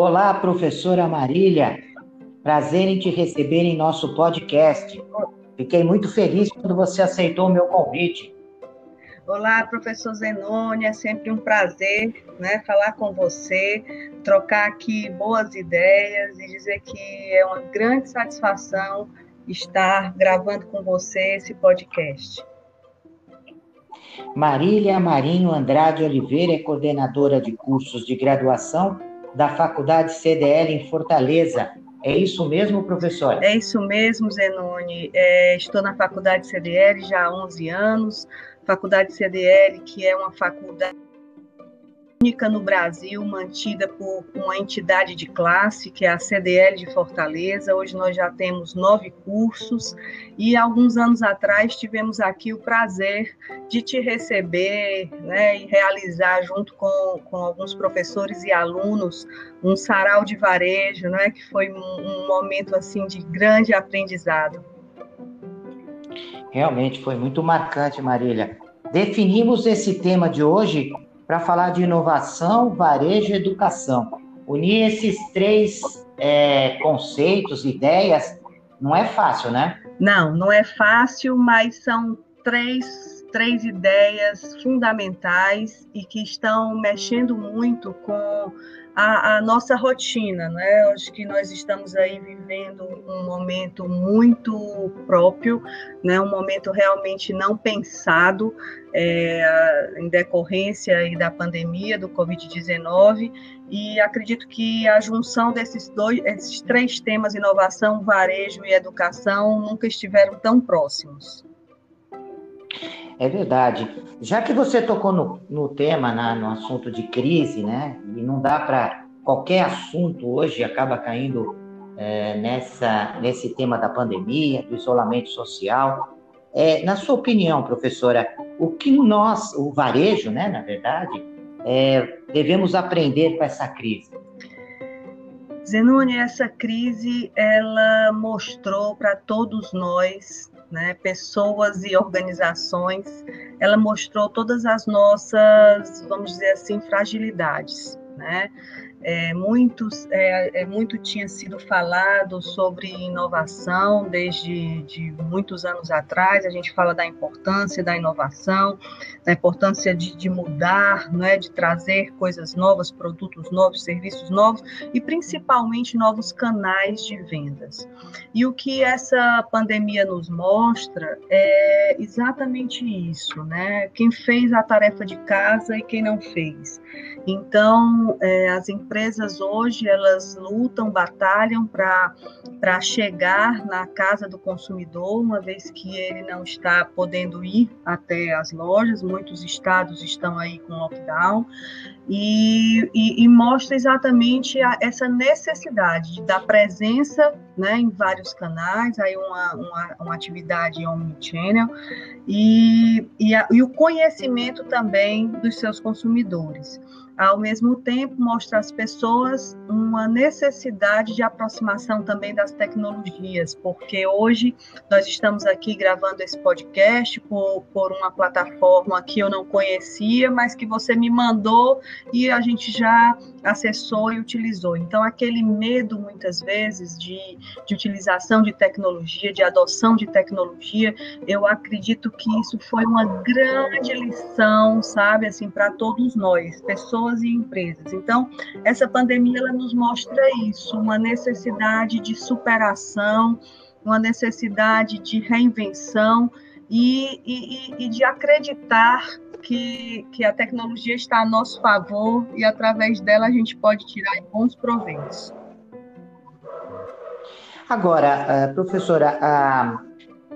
Olá, professora Marília. Prazer em te receber em nosso podcast. Fiquei muito feliz quando você aceitou o meu convite. Olá, professor Zenone, é sempre um prazer né, falar com você, trocar aqui boas ideias e dizer que é uma grande satisfação estar gravando com você esse podcast. Marília Marinho Andrade Oliveira é coordenadora de cursos de graduação da Faculdade CDL em Fortaleza. É isso mesmo, professor? É isso mesmo, Zenone. É, estou na Faculdade CDL já há 11 anos. Faculdade CDL, que é uma faculdade única no Brasil, mantida por uma entidade de classe, que é a CDL de Fortaleza. Hoje nós já temos nove cursos e alguns anos atrás tivemos aqui o prazer de te receber né, e realizar, junto com, com alguns professores e alunos, um sarau de varejo, né, que foi um, um momento assim de grande aprendizado. Realmente foi muito marcante, Marília. Definimos esse tema de hoje para falar de inovação, varejo e educação. Unir esses três é, conceitos, ideias, não é fácil, né? Não, não é fácil, mas são três, três ideias fundamentais e que estão mexendo muito com a, a, nossa rotina, né? Acho que nós estamos aí vivendo um momento muito próprio, né? Um momento realmente não pensado é, em decorrência aí da pandemia do Covid-19 e acredito que a junção desses dois, esses três temas, inovação, varejo e educação, nunca estiveram tão próximos. É verdade. Já que você tocou no, no tema, na, no assunto de crise, né? E não dá para qualquer assunto hoje acaba caindo é, nessa nesse tema da pandemia, do isolamento social. É, na sua opinião, professora, o que nós, o varejo, né, na verdade, é, devemos aprender com essa crise? Zenone, essa crise ela mostrou para todos nós né, pessoas e organizações, ela mostrou todas as nossas, vamos dizer assim, fragilidades, né? É, muitos, é, é, muito tinha sido falado sobre inovação desde de muitos anos atrás. A gente fala da importância da inovação, da importância de, de mudar, né, de trazer coisas novas, produtos novos, serviços novos e principalmente novos canais de vendas. E o que essa pandemia nos mostra é exatamente isso, né? Quem fez a tarefa de casa e quem não fez. Então, é, as empresas hoje, elas lutam, batalham para chegar na casa do consumidor, uma vez que ele não está podendo ir até as lojas, muitos estados estão aí com lockdown, e, e, e mostra exatamente a, essa necessidade da presença né, em vários canais, aí uma, uma, uma atividade omnichannel, e, e, a, e o conhecimento também dos seus consumidores ao mesmo tempo mostra às pessoas uma necessidade de aproximação também das tecnologias, porque hoje nós estamos aqui gravando esse podcast por, por uma plataforma que eu não conhecia, mas que você me mandou e a gente já acessou e utilizou. Então, aquele medo, muitas vezes, de, de utilização de tecnologia, de adoção de tecnologia, eu acredito que isso foi uma grande lição, sabe, assim, para todos nós, pessoas pessoas e empresas. Então, essa pandemia ela nos mostra isso, uma necessidade de superação, uma necessidade de reinvenção e, e, e de acreditar que, que a tecnologia está a nosso favor e através dela a gente pode tirar bons proveitos. Agora, eh, professora,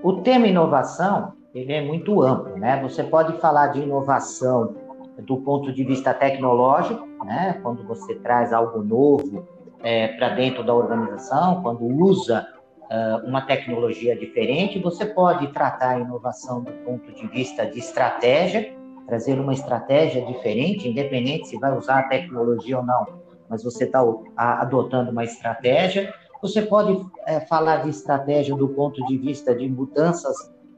o tema inovação ele é muito amplo, né? Você pode falar de inovação do ponto de vista tecnológico, né? quando você traz algo novo é, para dentro da organização, quando usa uh, uma tecnologia diferente, você pode tratar a inovação do ponto de vista de estratégia, trazer uma estratégia diferente, independente se vai usar a tecnologia ou não, mas você está adotando uma estratégia. Você pode é, falar de estratégia do ponto de vista de mudanças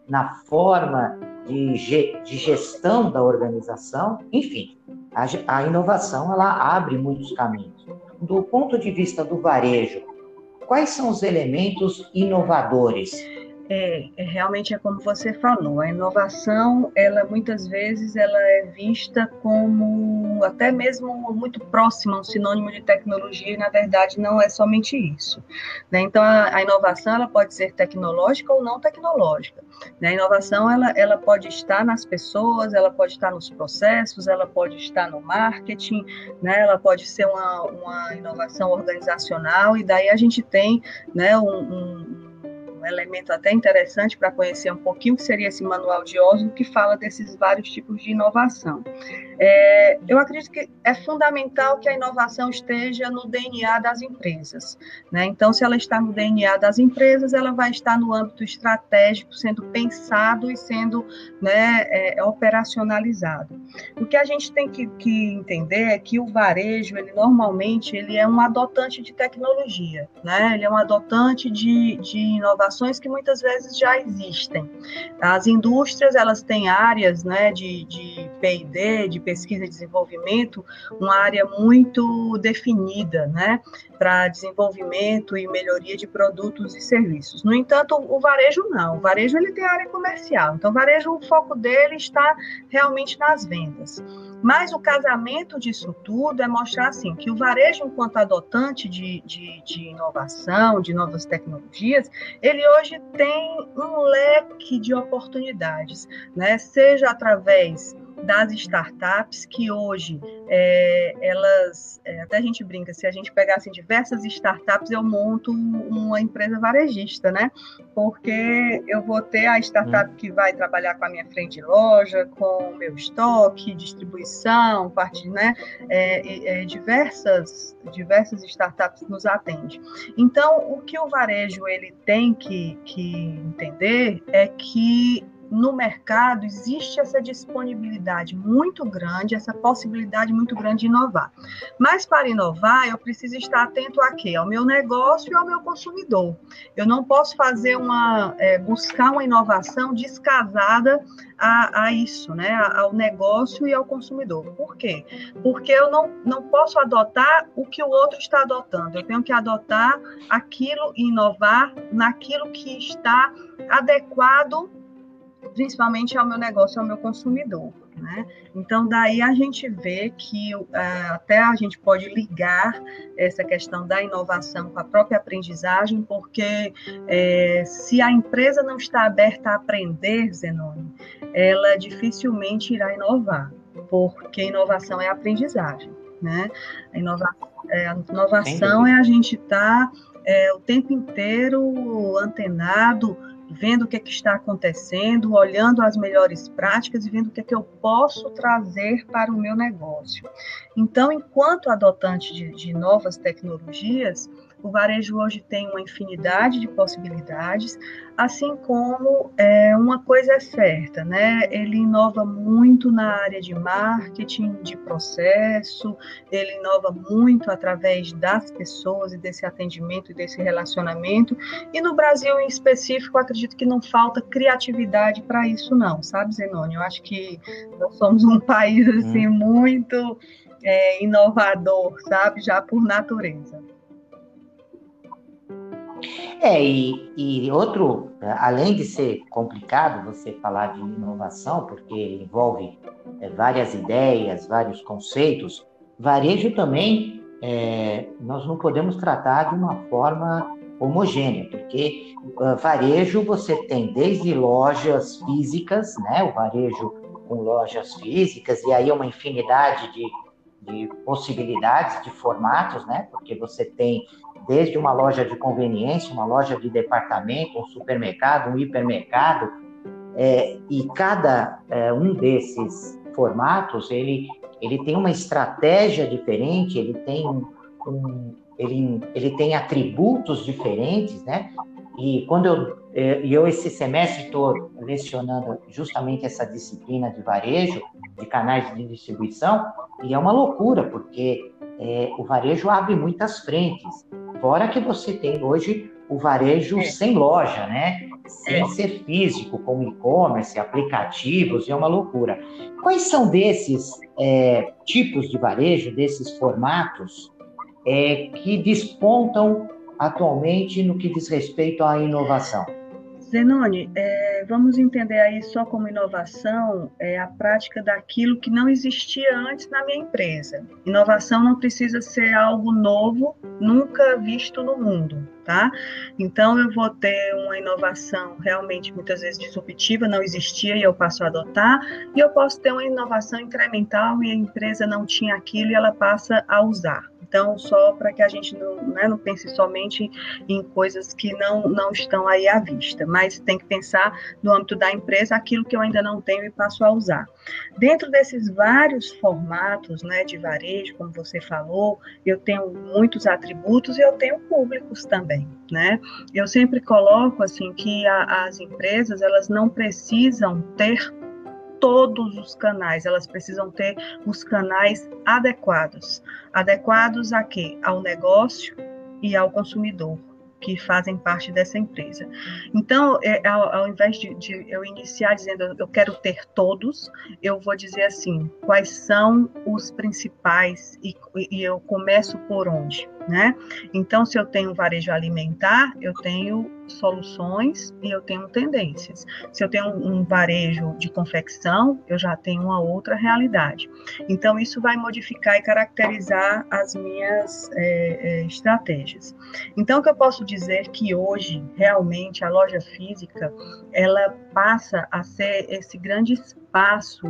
na forma de, de gestão da organização, enfim, a, a inovação ela abre muitos caminhos. do ponto de vista do varejo, quais são os elementos inovadores é, é, realmente é como você falou, a inovação, ela muitas vezes ela é vista como até mesmo muito próxima, um sinônimo de tecnologia, e na verdade não é somente isso. Né? Então a, a, inovação ela pode ser tecnológica ou não tecnológica. Né? A inovação ela, ela pode estar nas pessoas, ela pode estar nos processos, ela pode estar no marketing, né? ela pode ser uma, uma inovação organizacional, e daí a gente tem né, um, um elemento até interessante para conhecer um pouquinho que seria esse manual de Oslo, que fala desses vários tipos de inovação. É, eu acredito que é fundamental que a inovação esteja no DNA das empresas. Né? Então, se ela está no DNA das empresas, ela vai estar no âmbito estratégico, sendo pensado e sendo né, é, operacionalizado. O que a gente tem que, que, entender é que o varejo, ele normalmente ele é um adotante de tecnologia, né? ele é um adotante de, de que muitas vezes já existem. As indústrias, elas têm áreas né, de, de P&D, de pesquisa e desenvolvimento uma área muito definida, né, para desenvolvimento e melhoria de produtos e serviços. No entanto, o varejo não. O varejo ele tem área comercial. Então, o varejo o foco dele está realmente nas vendas. Mas o casamento disso tudo é mostrar assim que o varejo, enquanto adotante de, de, de, inovação, de novas tecnologias, ele hoje tem um leque de oportunidades, né? Seja através das startups que hoje é, elas é, até a gente brinca se a gente pegasse diversas startups eu monto uma empresa varejista né? Porque eu vou ter a startup hum. que vai trabalhar com a minha frente de loja com o meu estoque distribuição parte né? É, é diversas diversas startups nos atende. Então o que o varejo ele tem que, que entender é que no mercado existe essa disponibilidade muito grande, essa possibilidade muito grande de inovar. Mas para inovar, eu preciso estar atento a quê? Ao meu negócio e ao meu consumidor. Eu não posso fazer uma é, buscar uma inovação descasada a, a, isso, né? ao negócio e ao consumidor. Por quê? Porque eu não, não posso adotar o que o outro está adotando. Eu tenho que adotar aquilo e inovar naquilo que está adequado principalmente ao meu negócio, ao meu consumidor. Né? Então, daí a gente vê que uh, até a gente pode ligar essa questão da inovação com a própria aprendizagem, porque é, se a empresa não está aberta a aprender, Zenone, ela dificilmente irá inovar, porque inovação é aprendizagem. Né? A, inova é, a inovação é a gente estar tá, é, o tempo inteiro antenado vendo o que, é que está acontecendo, olhando as melhores práticas e vendo o que, é que eu posso trazer para o meu negócio. Então, enquanto adotante de, de novas tecnologias, o varejo hoje tem uma infinidade de possibilidades, assim como é, uma coisa é certa, né? Ele inova muito na área de marketing, de processo, ele inova muito através das pessoas e desse atendimento e desse relacionamento. E no Brasil, em específico, acredito que não falta criatividade para isso, não, sabe, Zenônio? Eu acho que nós somos um país assim, hum. muito é, inovador, sabe, já por natureza. É, e, e outro, além de ser complicado você falar de inovação, porque envolve é, várias ideias, vários conceitos, varejo também é, nós não podemos tratar de uma forma homogênea, porque uh, varejo você tem desde lojas físicas, né, o varejo com lojas físicas, e aí uma infinidade de, de possibilidades, de formatos, né, porque você tem desde uma loja de conveniência, uma loja de departamento, um supermercado, um hipermercado, é, e cada é, um desses formatos ele, ele tem uma estratégia diferente, ele tem um, ele, ele tem atributos diferentes, né? E quando eu, é, eu esse semestre estou lecionando justamente essa disciplina de varejo, de canais de distribuição, e é uma loucura, porque é, o varejo abre muitas frentes. Fora que você tem hoje o varejo é. sem loja, né? Sem ser físico, como e-commerce, aplicativos, é uma loucura. Quais são desses é, tipos de varejo, desses formatos, é, que despontam atualmente no que diz respeito à inovação? Zenoni, é, vamos entender aí só como inovação é a prática daquilo que não existia antes na minha empresa. Inovação não precisa ser algo novo, nunca visto no mundo, tá? Então eu vou ter uma inovação realmente muitas vezes disruptiva, não existia e eu passo a adotar, e eu posso ter uma inovação incremental e a empresa não tinha aquilo e ela passa a usar. Então, só para que a gente não, né, não pense somente em coisas que não, não estão aí à vista, mas tem que pensar no âmbito da empresa aquilo que eu ainda não tenho e passo a usar. Dentro desses vários formatos né, de varejo, como você falou, eu tenho muitos atributos e eu tenho públicos também. Né? Eu sempre coloco assim que a, as empresas elas não precisam ter todos os canais, elas precisam ter os canais adequados. Adequados a quê? Ao negócio e ao consumidor que fazem parte dessa empresa. Então, é, ao, ao, invés de, de, eu iniciar dizendo eu quero ter todos, eu vou dizer assim, quais são os principais e, e eu começo por onde, né? Então, se eu tenho varejo alimentar, eu tenho soluções e eu tenho tendências. Se eu tenho um varejo de confecção, eu já tenho uma outra realidade. Então, isso vai modificar e caracterizar as minhas é, é, estratégias. Então, o que eu posso dizer que hoje, realmente, a loja física, ela passa a ser esse grande espaço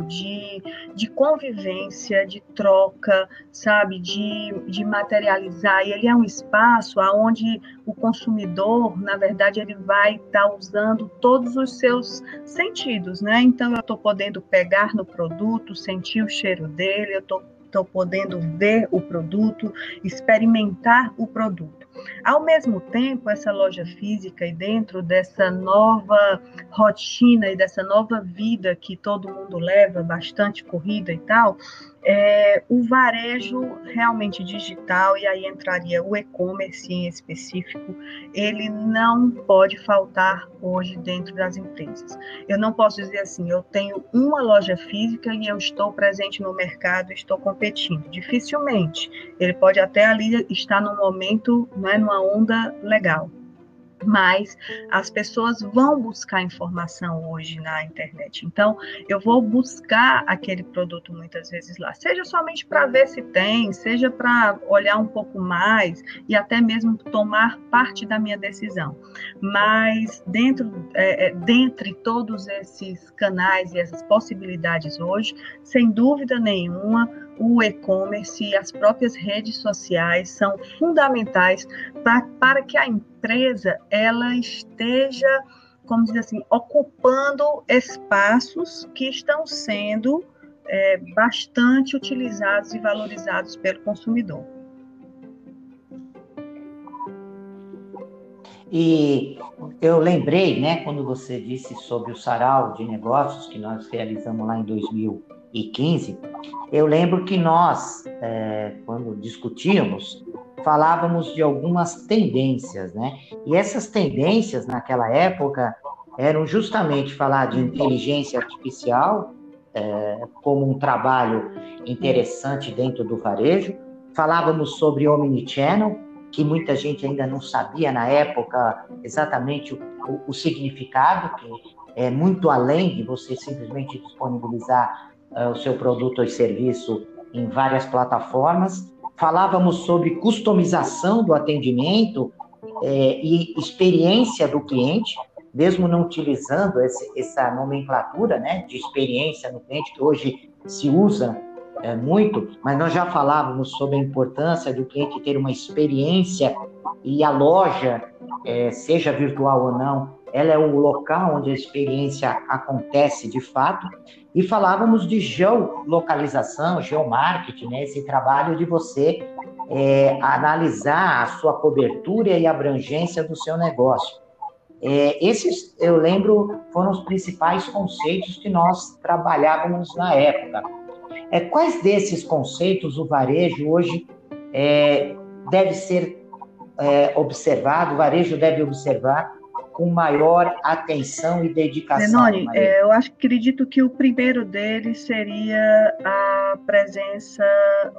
de, de convivência, de troca, sabe, de, de materializar. E ele é um espaço onde o consumidor, na verdade, ele vai estar tá usando todos os seus sentidos, né? Então, eu estou podendo pegar no produto, sentir o cheiro dele, eu estou podendo ver o produto, experimentar o produto. Ao mesmo tempo, essa loja física e dentro dessa nova rotina e dessa nova vida que todo mundo leva, bastante corrida e tal, é, o varejo realmente digital, e aí entraria o e-commerce em específico, ele não pode faltar hoje dentro das empresas. Eu não posso dizer assim, eu tenho uma loja física e eu estou presente no mercado, estou competindo. Dificilmente. Ele pode até ali estar num momento, não é, numa onda legal mas as pessoas vão buscar informação hoje na internet. Então, eu vou buscar aquele produto muitas vezes lá, seja somente para ver se tem, seja para olhar um pouco mais e até mesmo tomar parte da minha decisão. Mas dentro, é, é, dentre todos esses canais e essas possibilidades hoje, sem dúvida nenhuma, o e-commerce e as próprias redes sociais são fundamentais pra, para que a empresa ela esteja, como dizer assim, ocupando espaços que estão sendo é, bastante utilizados e valorizados pelo consumidor. E eu lembrei, né, quando você disse sobre o sarau de negócios que nós realizamos lá em 2015, eu lembro que nós, é, quando discutíamos, falávamos de algumas tendências, né? E essas tendências, naquela época, eram justamente falar de inteligência artificial, é, como um trabalho interessante dentro do varejo. Falávamos sobre omnichannel, que muita gente ainda não sabia na época exatamente o, o, o significado, que é muito além de você simplesmente disponibilizar uh, o seu produto ou serviço em várias plataformas. Falávamos sobre customização do atendimento é, e experiência do cliente, mesmo não utilizando esse, essa nomenclatura né, de experiência no cliente, que hoje se usa é, muito, mas nós já falávamos sobre a importância do cliente ter uma experiência e a loja, é, seja virtual ou não, ela é o local onde a experiência acontece de fato. E falávamos de geolocalização, geomarketing, né? esse trabalho de você é, analisar a sua cobertura e abrangência do seu negócio. É, esses, eu lembro, foram os principais conceitos que nós trabalhávamos na época. É, quais desses conceitos o varejo hoje é, deve ser é, observado, o varejo deve observar com maior atenção e dedicação? Zenoni, é, eu acho, acredito que o primeiro deles seria a a presença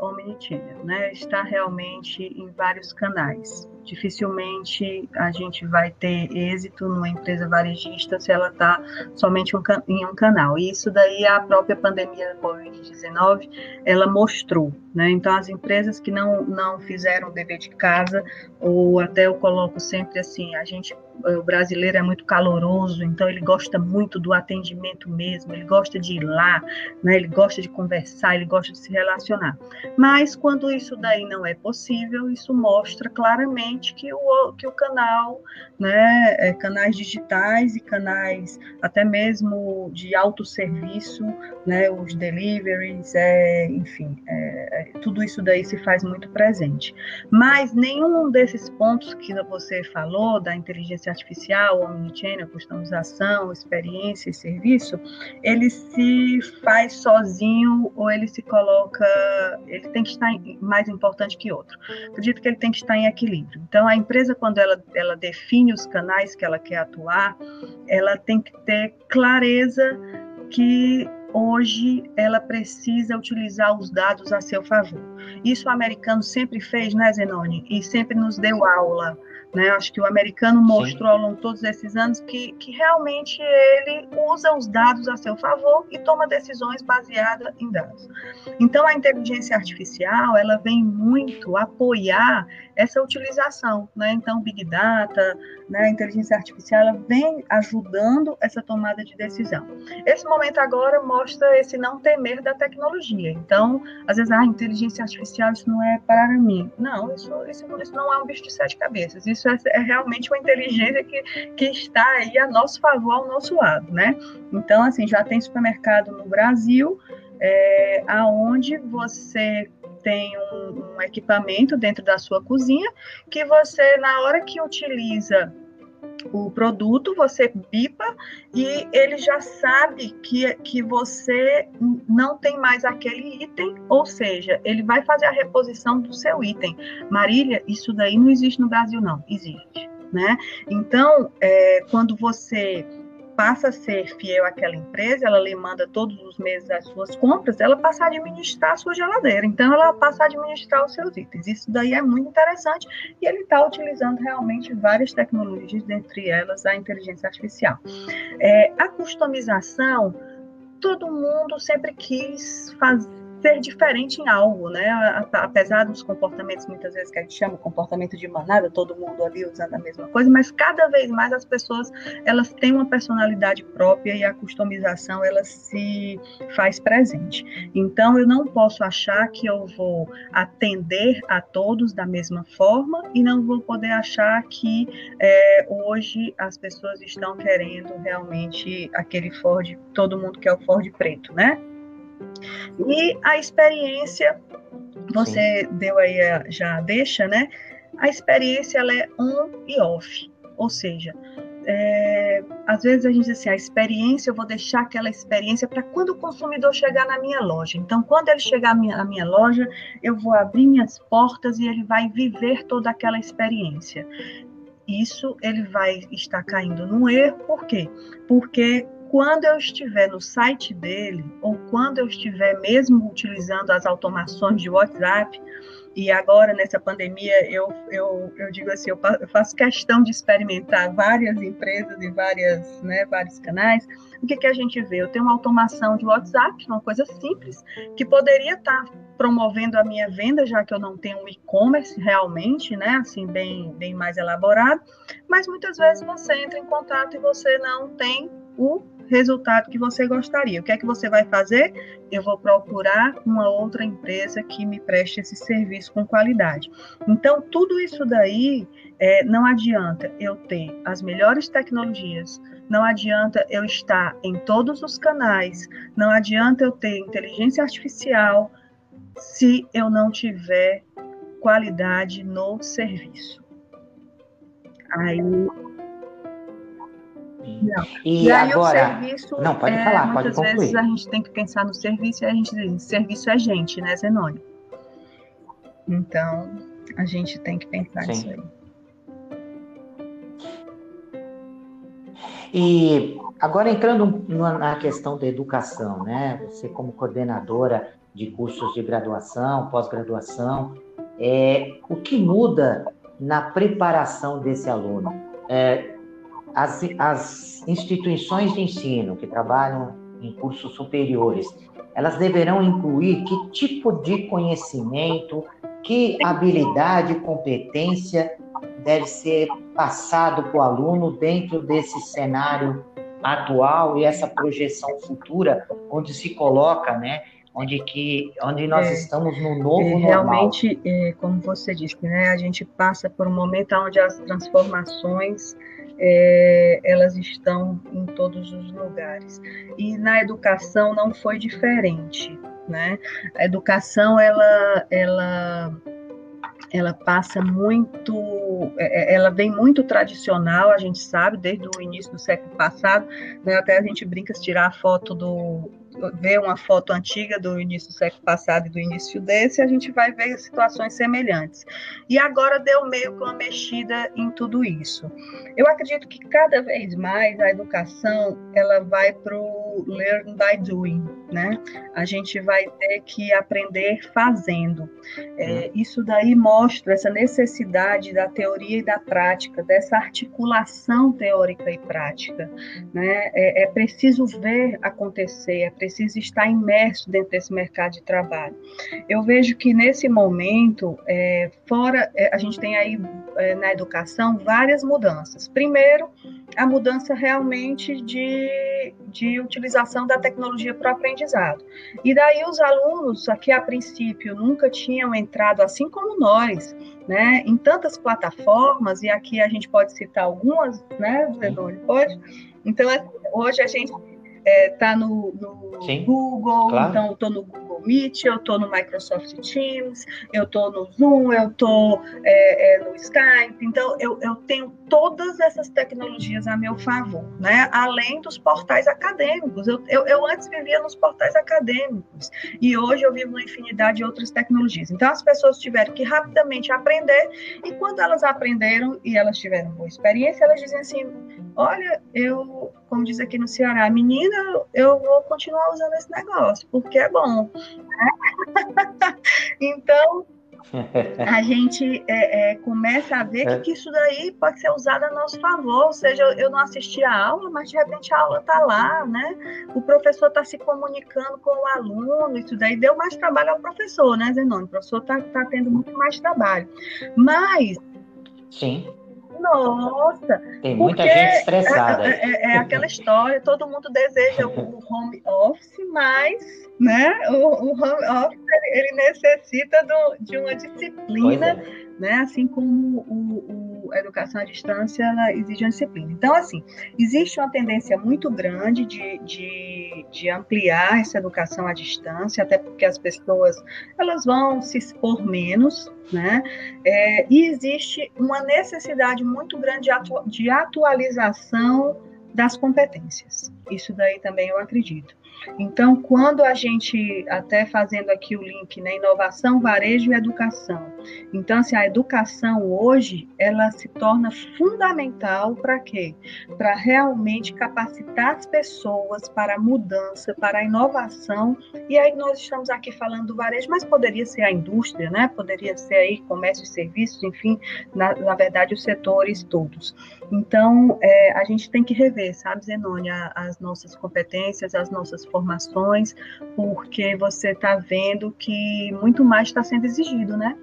omnichannel, né? Está realmente em vários canais dificilmente a gente vai ter êxito numa empresa varejista se ela está somente um, em um canal. E isso daí a própria pandemia da Covid-19 ela mostrou. Né? Então, as empresas que não, não fizeram o dever de casa, ou até eu coloco sempre assim, a gente o brasileiro é muito caloroso, então ele gosta muito do atendimento mesmo, ele gosta de ir lá, né? ele gosta de conversar, ele gosta de se relacionar. Mas quando isso daí não é possível, isso mostra claramente que o, que o canal, né, é, canais digitais e canais até mesmo de autosserviço, né, os deliveries, é, enfim, é, é, tudo isso daí se faz muito presente. Mas nenhum desses pontos que você falou, da inteligência artificial, omnichannel, customização, experiência e serviço, ele se faz sozinho ou ele se coloca, ele tem que estar mais importante que outro. Acredito que ele tem que estar em equilíbrio. Então, a empresa, quando ela, ela define os canais que ela quer atuar, ela tem que ter clareza que hoje ela precisa utilizar os dados a seu favor. Isso o americano sempre fez, né, Zenoni? E sempre nos deu aula. Né? Acho que o americano mostrou ao longo de todos esses anos que, que realmente ele usa os dados a seu favor e toma decisões baseadas em dados. Então, a inteligência artificial ela vem muito apoiar essa utilização. Né? Então, Big Data, né, a inteligência artificial, ela vem ajudando essa tomada de decisão. Esse momento agora mostra esse não temer da tecnologia. Então, às vezes, ah, inteligência artificial, isso não é para mim. Não, isso, isso, isso não é um bicho de sete cabeças. Isso é, é, realmente uma inteligência que, que está aí a nosso favor, ao nosso lado, né? Então, assim, já tem supermercado no Brasil, é, aonde você tem um, um, equipamento dentro da sua cozinha que você, na hora que utiliza o produto, você bipa e ele já sabe que, que você não tem mais aquele item, ou seja, ele vai fazer a reposição do seu item. Marília, isso daí não existe no Brasil, não. Existe. Né? Então, é, quando você passa a ser fiel àquela empresa, ela lhe manda todos os meses as suas compras, ela passa a administrar a sua geladeira. Então, ela passa a administrar os seus itens. Isso daí é muito interessante e ele está utilizando realmente várias tecnologias, dentre elas a inteligência artificial. É, a customização, todo mundo sempre quis fazer ser diferente em algo, né? Apesar dos comportamentos, muitas vezes, que a gente chama comportamento de manada, todo mundo ali usando a mesma coisa, mas cada vez mais as pessoas, elas têm uma personalidade própria e a customização, ela se faz presente. Então, eu não posso achar que eu vou atender a todos da mesma forma e não vou poder achar que é, hoje as pessoas estão querendo realmente aquele Ford, todo mundo quer o Ford preto, né? E a experiência, você Sim. deu aí a, já deixa, né? A experiência ela é on e off, ou seja, é, às vezes a gente diz assim, a experiência, eu vou deixar aquela experiência para quando o consumidor chegar na minha loja. Então, quando ele chegar na minha, minha loja, eu vou abrir minhas portas e ele vai viver toda aquela experiência. Isso ele vai estar caindo num erro, por quê? Porque quando eu estiver no site dele, ou quando eu estiver mesmo utilizando as automações de WhatsApp, e agora nessa pandemia eu, eu, eu digo assim, eu faço questão de experimentar várias empresas e várias, né, vários canais. O que, que a gente vê? Eu tenho uma automação de WhatsApp, uma coisa simples, que poderia estar promovendo a minha venda, já que eu não tenho um e-commerce realmente, né, assim, bem, bem mais elaborado, mas muitas vezes você entra em contato e você não tem o resultado que você gostaria. O que é que você vai fazer? Eu vou procurar uma outra empresa que me preste esse serviço com qualidade. Então, tudo isso daí é, não adianta eu ter as melhores tecnologias, não adianta eu estar em todos os canais, não adianta eu ter inteligência artificial se eu não tiver qualidade no serviço. Aí não. E, e aí agora, o serviço, não, pode é, falar, muitas pode vezes a gente tem que pensar no serviço e a gente diz, serviço é gente, né, Zenônio? Então, a gente tem que pensar Sim. nisso aí. E agora entrando na questão da educação, né? Você como coordenadora de cursos de graduação, pós-graduação. É, o que muda na preparação desse aluno? É, as, as instituições de ensino que trabalham em cursos superiores, elas deverão incluir que tipo de conhecimento, que habilidade, competência deve ser passado para o aluno dentro desse cenário atual e essa projeção futura, onde se coloca, né, onde que onde nós é, estamos no novo é, realmente é, como você disse né a gente passa por um momento onde as transformações é, elas estão em todos os lugares. E na educação não foi diferente né? A educação ela ela ela passa muito, é, é, ela vem muito tradicional, a gente sabe, desde o início do século passado, né, até a gente brinca se tirar a foto do, ver uma foto antiga do início do século passado e do início desse, a gente vai ver situações semelhantes. E agora deu meio que uma mexida em tudo isso. Eu acredito que cada vez mais a educação ela vai para o learn by doing, né? A gente vai ter que aprender fazendo. É, isso daí mostra essa necessidade da teoria e da prática, dessa articulação teórica e prática, né? É, é preciso ver acontecer, é preciso precisa estar imerso dentro desse mercado de trabalho. Eu vejo que nesse momento, é, fora, é, a gente tem aí é, na educação várias mudanças. Primeiro, a mudança realmente de, de utilização da tecnologia para o aprendizado. E daí os alunos, aqui a princípio, nunca tinham entrado, assim como nós, né, em tantas plataformas, e aqui a gente pode citar algumas, né, Zedônio, pode? Então, hoje a gente é, tá no, no Google, claro. então eu tô no Google Meet, eu tô no Microsoft Teams, eu tô no Zoom, eu tô é, é, no Skype, então eu, eu tenho todas essas tecnologias a meu favor, né? Além dos portais acadêmicos. Eu, eu, eu antes vivia nos portais acadêmicos e hoje eu vivo na infinidade de outras tecnologias. Então as pessoas tiveram que rapidamente aprender e quando elas aprenderam e elas tiveram boa experiência, elas dizem assim, olha, eu, como diz aqui no Ceará, menina, eu vou continuar usando esse negócio, porque é bom. então, a gente é, é, começa a ver é. que, isso daí pode ser usado a nosso favor. Ou seja, eu, eu não assisti a aula, mas de repente a aula está lá, né? O professor está se comunicando com o aluno, isso daí deu mais trabalho ao professor, né, Zenone? O professor está tá tendo muito mais trabalho. Mas. Sim nossa! Tem muita gente estressada. É, é, é, aquela história, todo mundo deseja o home office, mas né, o, o home office ele, necessita do, de uma disciplina, é. né, assim como o, o, a educação à distância ela exige uma disciplina. Então, assim, existe uma tendência muito grande de, de, de ampliar essa educação à distância, até porque as pessoas elas vão se expor menos, né? É, e existe uma necessidade muito grande de, atu de atualização das competências. Isso daí também eu acredito. Então, quando a gente, até fazendo aqui o link, né, inovação, varejo e educação. Então, assim, a educação hoje, ela se torna fundamental para quê? Para realmente capacitar as pessoas para a mudança, para a inovação. E aí nós estamos aqui falando do varejo, mas poderia ser a indústria, né? Poderia ser aí comércio e serviços, enfim, na, na verdade, os setores todos. Então, é, a gente tem que rever, sabe, Zenônia, as nossas competências, as nossas formações, porque você está vendo que muito mais está sendo exigido, né?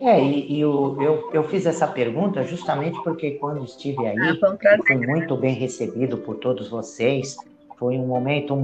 É, e, e eu, eu, eu, fiz essa pergunta justamente porque quando estive aí, ah, um prazer, fui muito bem recebido por todos vocês. Foi um momento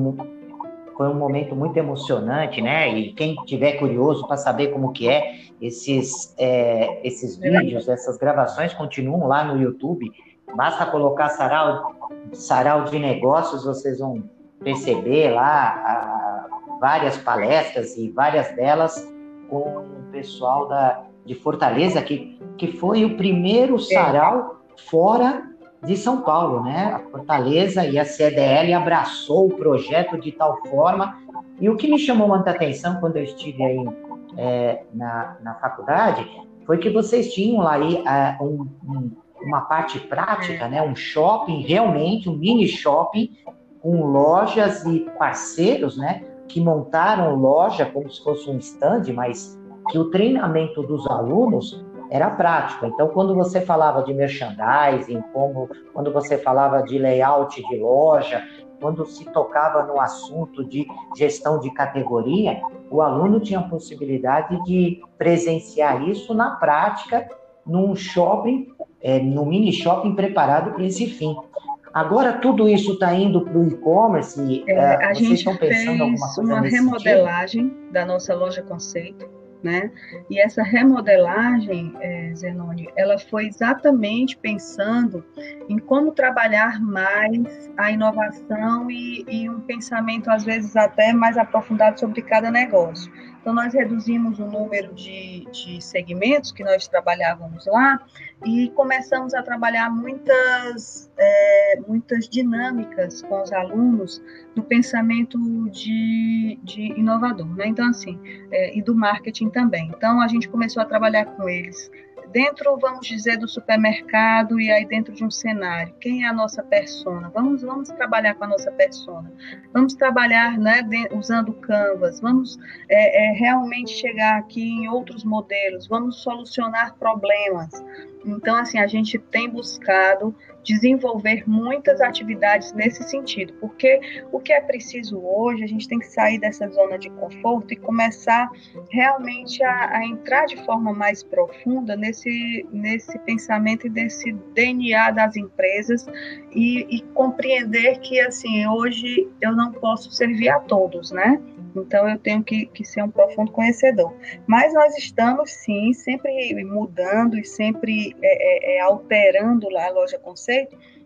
foi um momento muito emocionante, né? E quem tiver curioso para saber como que é, esses, é, esses vídeos, essas gravações continuam lá no YouTube. Basta colocar sarau, sarau de negócios, vocês vão perceber lá a, várias palestras e várias delas com o pessoal da, de Fortaleza, que, que foi o primeiro sarau fora de São Paulo, né? A Fortaleza e a CDL abraçou o projeto de tal forma. E o que me chamou muita atenção quando eu estive aí é, na, na faculdade foi que vocês tinham lá aí é, um, um, uma parte prática, né? Um shopping, realmente, um mini shopping, com lojas e parceiros, né, que montaram loja como se fosse um stand, mas que o treinamento dos alunos era prático. Então, quando você falava de merchandising, como quando você falava de layout de loja, quando se tocava no assunto de gestão de categoria, o aluno tinha a possibilidade de presenciar isso na prática num shopping, é, no mini shopping preparado para esse fim. Agora tudo isso está indo para o e-commerce. É, a vocês gente estão pensando fez alguma coisa uma remodelagem da nossa loja conceito né? E essa remodelagem, é, Zenoni, ela foi exatamente pensando em como trabalhar mais a inovação e, e um pensamento, às vezes, até mais aprofundado sobre cada negócio. Então, nós reduzimos o número de, de segmentos que nós trabalhávamos lá e começamos a trabalhar muitas, é, muitas dinâmicas com os alunos do pensamento de, de inovador, né? Então, assim, é, e do marketing também. Então, a gente começou a trabalhar com eles dentro, vamos dizer, do supermercado e aí dentro de um cenário, quem é a nossa persona? Vamos, vamos trabalhar com a nossa persona. Vamos trabalhar, né, de, usando Canvas. Vamos é, é, realmente chegar aqui em outros modelos. Vamos solucionar problemas. Então, assim, a gente tem buscado desenvolver muitas atividades nesse sentido, porque o que é preciso hoje, a gente tem que sair dessa zona de conforto e começar realmente a, a entrar de forma mais profunda nesse, nesse pensamento e nesse DNA das empresas e, e compreender que, assim, hoje eu não posso servir a todos, né? Então eu tenho que, que ser um profundo conhecedor. Mas nós estamos sim sempre mudando e sempre é, é, é alterando lá a loja conceito,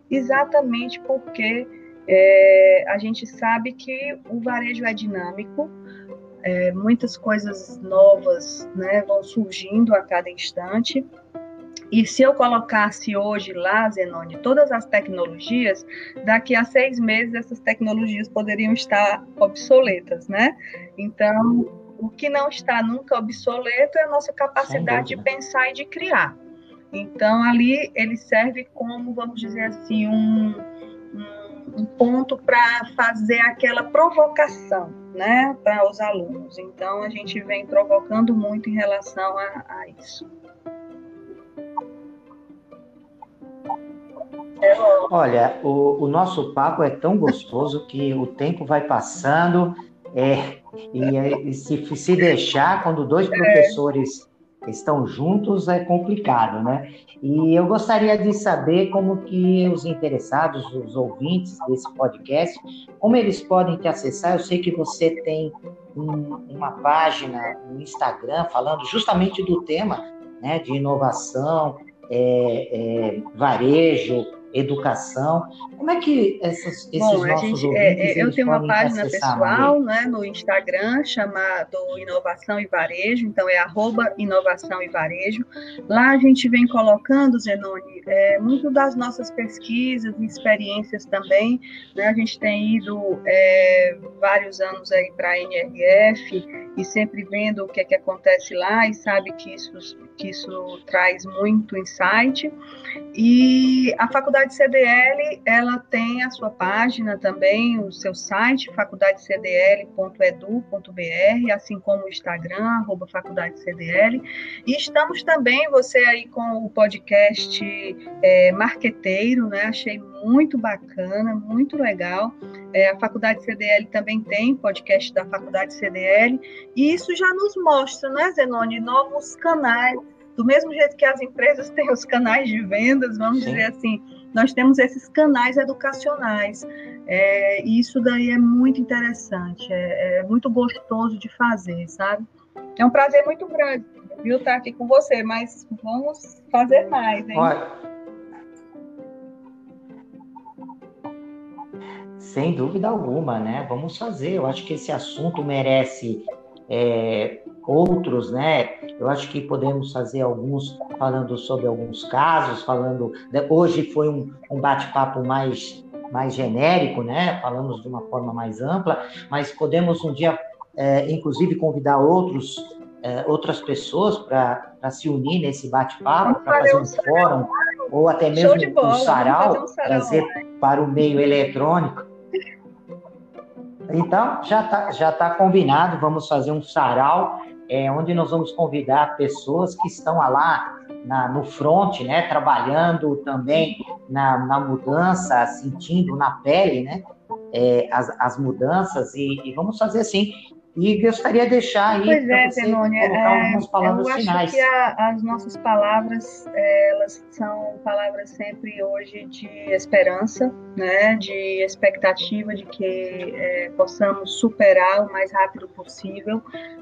exatamente porque é, a gente sabe que o varejo é dinâmico, é, muitas coisas novas né, vão surgindo a cada instante. E se eu colocasse hoje lá, Zenone, todas as tecnologias, daqui a seis meses essas tecnologias poderiam estar obsoletas, né? Então, o que não está nunca obsoleto é a nossa capacidade de pensar e de criar. Então, ali ele serve como, vamos dizer assim, um, um, ponto para fazer aquela provocação, né, para os alunos. Então, a gente vem provocando muito em relação a, a isso. Olha, o, o, nosso papo é tão gostoso que o tempo vai passando é, e, e se, se, deixar, quando dois professores estão juntos, é complicado, né? E eu gostaria de saber como que os interessados, os ouvintes desse podcast, como eles podem te acessar. Eu sei que você tem um, uma página no Instagram falando justamente do tema né, de inovação, é, é, varejo, educação. Como é que essas, esses Bom, nossos gente, ouvintes... É, é eu tenho uma página pessoal né, no Instagram chamado Inovação e Varejo, então é arroba Inovação e Varejo. Lá a gente vem colocando, Zenoni, é, muito das nossas pesquisas e experiências também. Né, a gente tem ido é, vários anos aí para a NRF e sempre vendo o que, é que acontece lá e sabe que isso, que isso traz muito insight. E a Faculdade CDL, ela tem a sua página também, o seu site, faculdadecdl.edu.br, assim como o Instagram, arroba faculdadecdl. E estamos também, você aí com o podcast é, Marqueteiro, né? Achei muito bacana, muito legal. É, a Faculdade CDL também tem podcast da Faculdade CDL, e isso já nos mostra, né, Zenone, novos canais do mesmo jeito que as empresas têm os canais de vendas, vamos Sim. dizer assim, nós temos esses canais educacionais. É, e isso daí é muito interessante, é, é, muito gostoso de fazer, sabe? É um prazer muito grande, viu, estar aqui com você, mas vamos fazer mais, hein? Olha, sem dúvida alguma, né? Vamos fazer. Eu acho que esse assunto merece é, outros, né? Eu acho que podemos fazer alguns falando sobre alguns casos, falando. Né? Hoje foi um, um bate-papo mais mais genérico, né? Falamos de uma forma mais ampla, mas podemos um dia, é, inclusive, convidar outros é, outras pessoas para se unir nesse bate-papo, para fazer um fórum, ou até mesmo bola, um sarau, um sarau trazer para o meio eletrônico Então, já está já tá combinado, vamos fazer um sarau, é, onde nós vamos convidar pessoas que estão lá na, no front, né, trabalhando também na, na mudança, sentindo na pele, né, é, as, as mudanças, e, e, vamos fazer assim, e gostaria de deixar aí pois é, você Tenônia, colocar é, algumas palavras eu finais. Eu acho que a, as nossas palavras, elas são palavras sempre hoje de esperança, né, de expectativa de que é, possamos superar o mais rápido possível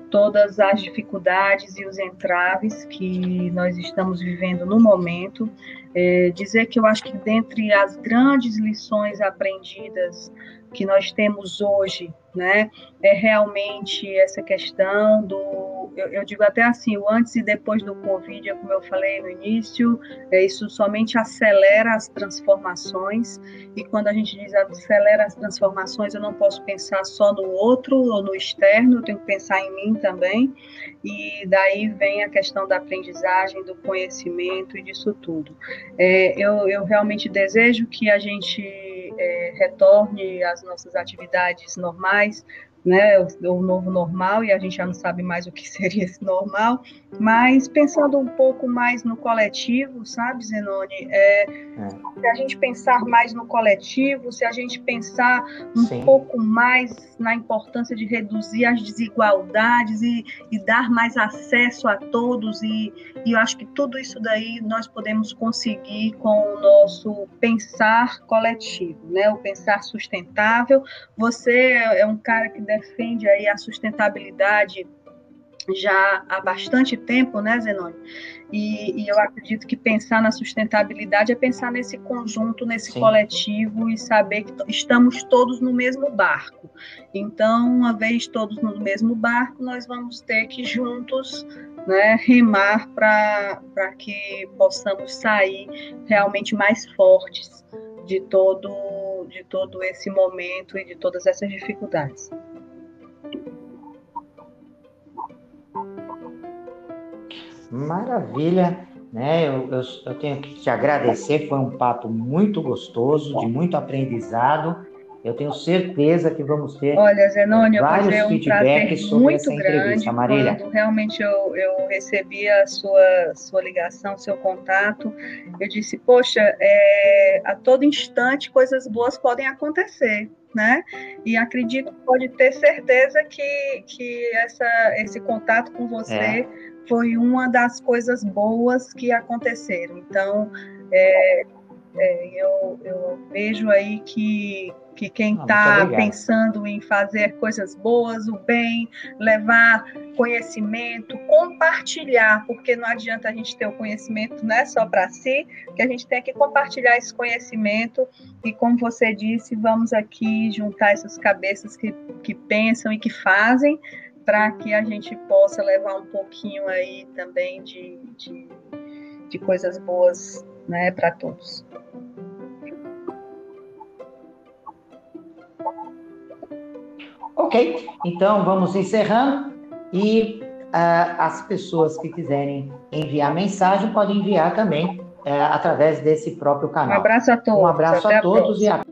todas as dificuldades e os entraves que nós estamos vivendo no momento. É, dizer que eu acho que dentre as grandes lições aprendidas que nós temos hoje, né, é realmente essa questão do, eu, eu, digo até assim, o antes e depois do Covid, é como eu falei no início, é, isso somente acelera as transformações, e quando a gente diz acelera as transformações, eu não posso pensar só no outro ou no externo, eu tenho que pensar em mim também, e daí vem a questão da aprendizagem, do conhecimento e disso tudo. É, eu, eu realmente desejo que a gente é, retorne às nossas atividades normais, né, o, o, novo normal, e a gente já não sabe mais o que seria esse normal, mas pensando um pouco mais no coletivo, sabe, Zenoni? É, é. Se a gente pensar mais no coletivo, se a gente pensar um Sim. pouco mais na importância de reduzir as desigualdades e, e dar mais acesso a todos, e, e eu acho que tudo isso daí nós podemos conseguir com o nosso pensar coletivo, né? o pensar sustentável. Você é um cara que deve defende aí a sustentabilidade já há bastante tempo, né, Zenoni? E, e, eu acredito que pensar na sustentabilidade é pensar nesse conjunto, nesse Sim. coletivo e saber que estamos todos no mesmo barco. Então, uma vez todos no mesmo barco, nós vamos ter que juntos né, remar para que possamos sair realmente mais fortes de todo, de todo esse momento e de todas essas dificuldades. Maravilha, né? Eu, eu, eu, tenho que te agradecer, foi um papo muito gostoso, de muito aprendizado. Eu tenho certeza que vamos ter Olha, Zenônio, vários é um feedbacks sobre muito essa entrevista, Marília. Quando realmente eu, eu recebi a sua, sua ligação, seu contato, eu disse, poxa, é, a todo instante coisas boas podem acontecer. Né? E acredito, pode ter certeza que, que essa, esse contato com você é foi uma das coisas boas que aconteceram. Então, é, é, eu, eu, vejo aí que, que quem está ah, pensando em fazer coisas boas, o bem, levar conhecimento, compartilhar, porque não adianta a gente ter o conhecimento não é só para si, que a gente tem que compartilhar esse conhecimento e, como você disse, vamos aqui juntar essas cabeças que, que pensam e que fazem para que a gente possa levar um pouquinho aí também de, de, de coisas boas né, para todos. Ok, então vamos encerrando e uh, as pessoas que quiserem enviar mensagem podem enviar também uh, através desse próprio canal. Um abraço a todos. Um abraço Até a todos a e a